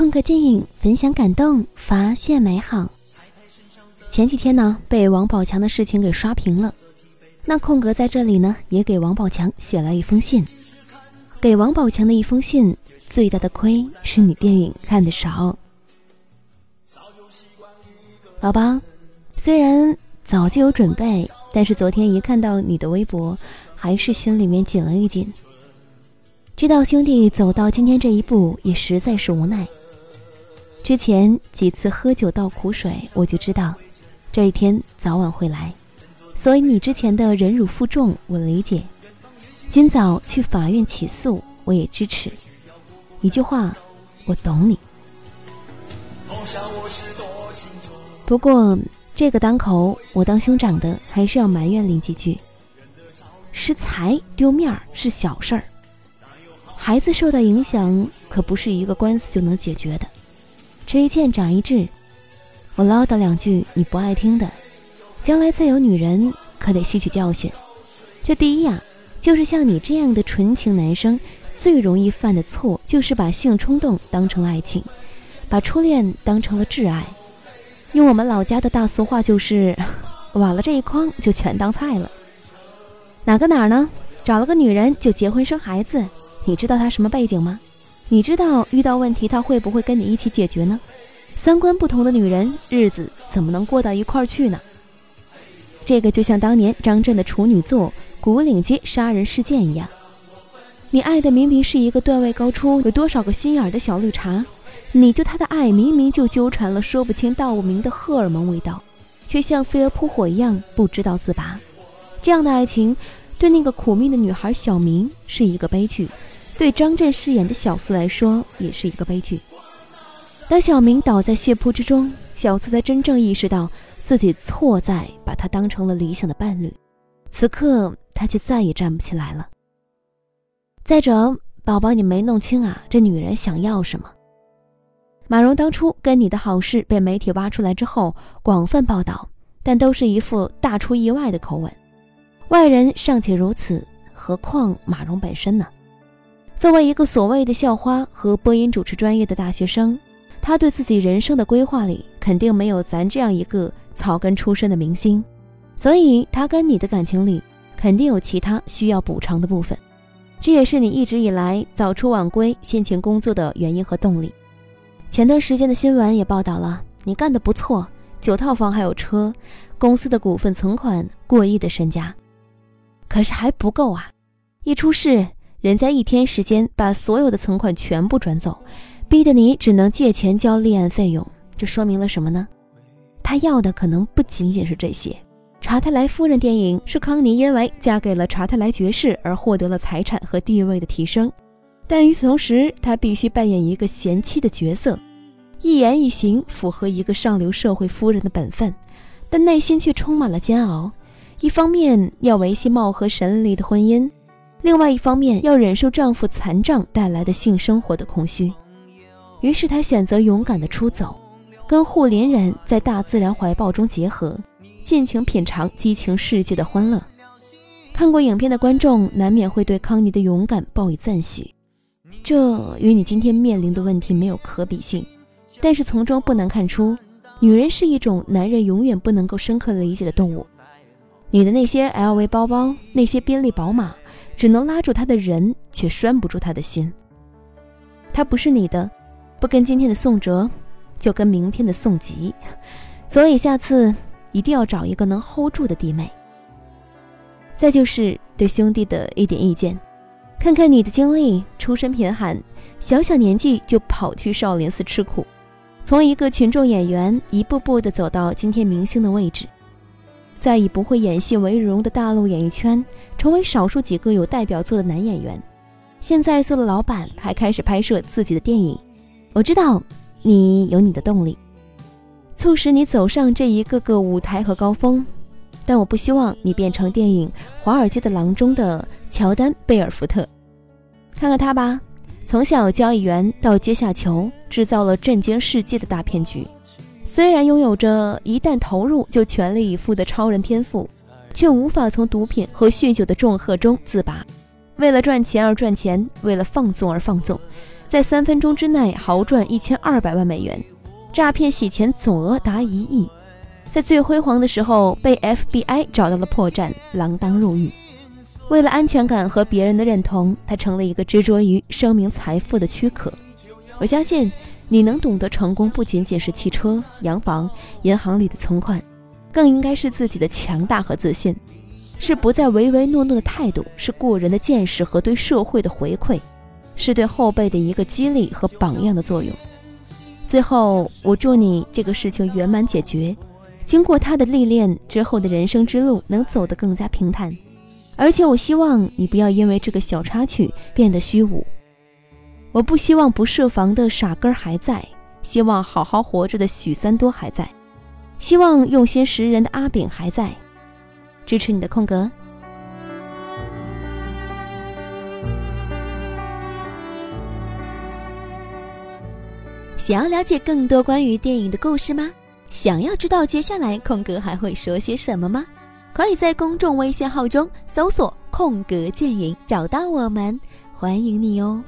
空格电影分享感动，发现美好。前几天呢，被王宝强的事情给刷屏了。那空格在这里呢，也给王宝强写了一封信。给王宝强的一封信，最大的亏是你电影看的少。宝宝，虽然早就有准备，但是昨天一看到你的微博，还是心里面紧了一紧。知道兄弟走到今天这一步，也实在是无奈。之前几次喝酒倒苦水，我就知道。这一天早晚会来，所以你之前的忍辱负重我理解。今早去法院起诉，我也支持。一句话，我懂你。不过这个当口，我当兄长的还是要埋怨你几句。失财丢面儿是小事儿，孩子受到影响可不是一个官司就能解决的。吃一堑长一智。我唠叨两句你不爱听的，将来再有女人可得吸取教训。这第一呀，就是像你这样的纯情男生最容易犯的错，就是把性冲动当成爱情，把初恋当成了挚爱。用我们老家的大俗话就是，瓦了这一筐就全当菜了。哪个哪儿呢？找了个女人就结婚生孩子，你知道她什么背景吗？你知道遇到问题他会不会跟你一起解决呢？三观不同的女人，日子怎么能过到一块儿去呢？这个就像当年张震的处女作《古岭街杀人事件》一样，你爱的明明是一个段位高出、有多少个心眼儿的小绿茶，你对他的爱明明就纠缠了说不清道不明的荷尔蒙味道，却像飞蛾扑火一样不知道自拔。这样的爱情，对那个苦命的女孩小明是一个悲剧，对张震饰演的小四来说也是一个悲剧。当小明倒在血泊之中，小四才真正意识到自己错在把他当成了理想的伴侣。此刻，他却再也站不起来了。再者，宝宝，你没弄清啊，这女人想要什么？马蓉当初跟你的好事被媒体挖出来之后，广泛报道，但都是一副大出意外的口吻。外人尚且如此，何况马蓉本身呢？作为一个所谓的校花和播音主持专业的大学生。他对自己人生的规划里，肯定没有咱这样一个草根出身的明星，所以他跟你的感情里，肯定有其他需要补偿的部分。这也是你一直以来早出晚归、辛勤工作的原因和动力。前段时间的新闻也报道了，你干得不错，九套房还有车，公司的股份存款过亿的身家。可是还不够啊！一出事，人家一天时间把所有的存款全部转走。逼得你只能借钱交立案费用，这说明了什么呢？他要的可能不仅仅是这些。查泰莱夫人电影是康妮因为嫁给了查泰莱爵士而获得了财产和地位的提升，但与此同时，她必须扮演一个贤妻的角色，一言一行符合一个上流社会夫人的本分，但内心却充满了煎熬。一方面要维系貌合神离的婚姻，另外一方面要忍受丈夫残障带来的性生活的空虚。于是她选择勇敢的出走，跟护林人在大自然怀抱中结合，尽情品尝激情世界的欢乐。看过影片的观众难免会对康妮的勇敢报以赞许，这与你今天面临的问题没有可比性。但是从中不难看出，女人是一种男人永远不能够深刻理解的动物。你的那些 LV 包包，那些宾利宝马，只能拉住他的人，却拴不住他的心。他不是你的。不跟今天的宋哲，就跟明天的宋吉，所以下次一定要找一个能 hold 住的弟妹。再就是对兄弟的一点意见，看看你的经历，出身贫寒，小小年纪就跑去少林寺吃苦，从一个群众演员一步步的走到今天明星的位置，在以不会演戏为荣的大陆演艺圈，成为少数几个有代表作的男演员，现在做了老板，还开始拍摄自己的电影。我知道你有你的动力，促使你走上这一个个舞台和高峰，但我不希望你变成电影《华尔街的狼》中的乔丹·贝尔福特。看看他吧，从小交易员到阶下囚，制造了震惊世界的大骗局。虽然拥有着一旦投入就全力以赴的超人天赋，却无法从毒品和酗酒的重荷中自拔。为了赚钱而赚钱，为了放纵而放纵。在三分钟之内豪赚一千二百万美元，诈骗洗钱总额达一亿，在最辉煌的时候被 FBI 找到了破绽，锒铛入狱。为了安全感和别人的认同，他成了一个执着于声名财富的躯壳。我相信你能懂得成功不仅仅是汽车、洋房、银行里的存款，更应该是自己的强大和自信，是不再唯唯诺诺的态度，是过人的见识和对社会的回馈，是对后辈的一个激励和榜样的作用。最后，我祝你这个事情圆满解决，经过他的历练之后的人生之路能走得更加平坦。而且我希望你不要因为这个小插曲变得虚无。我不希望不设防的傻根还在，希望好好活着的许三多还在，希望用心识人的阿炳还在。支持你的空格。想要了解更多关于电影的故事吗？想要知道接下来空格还会说些什么吗？可以在公众微信号中搜索“空格电影”找到我们，欢迎你哦。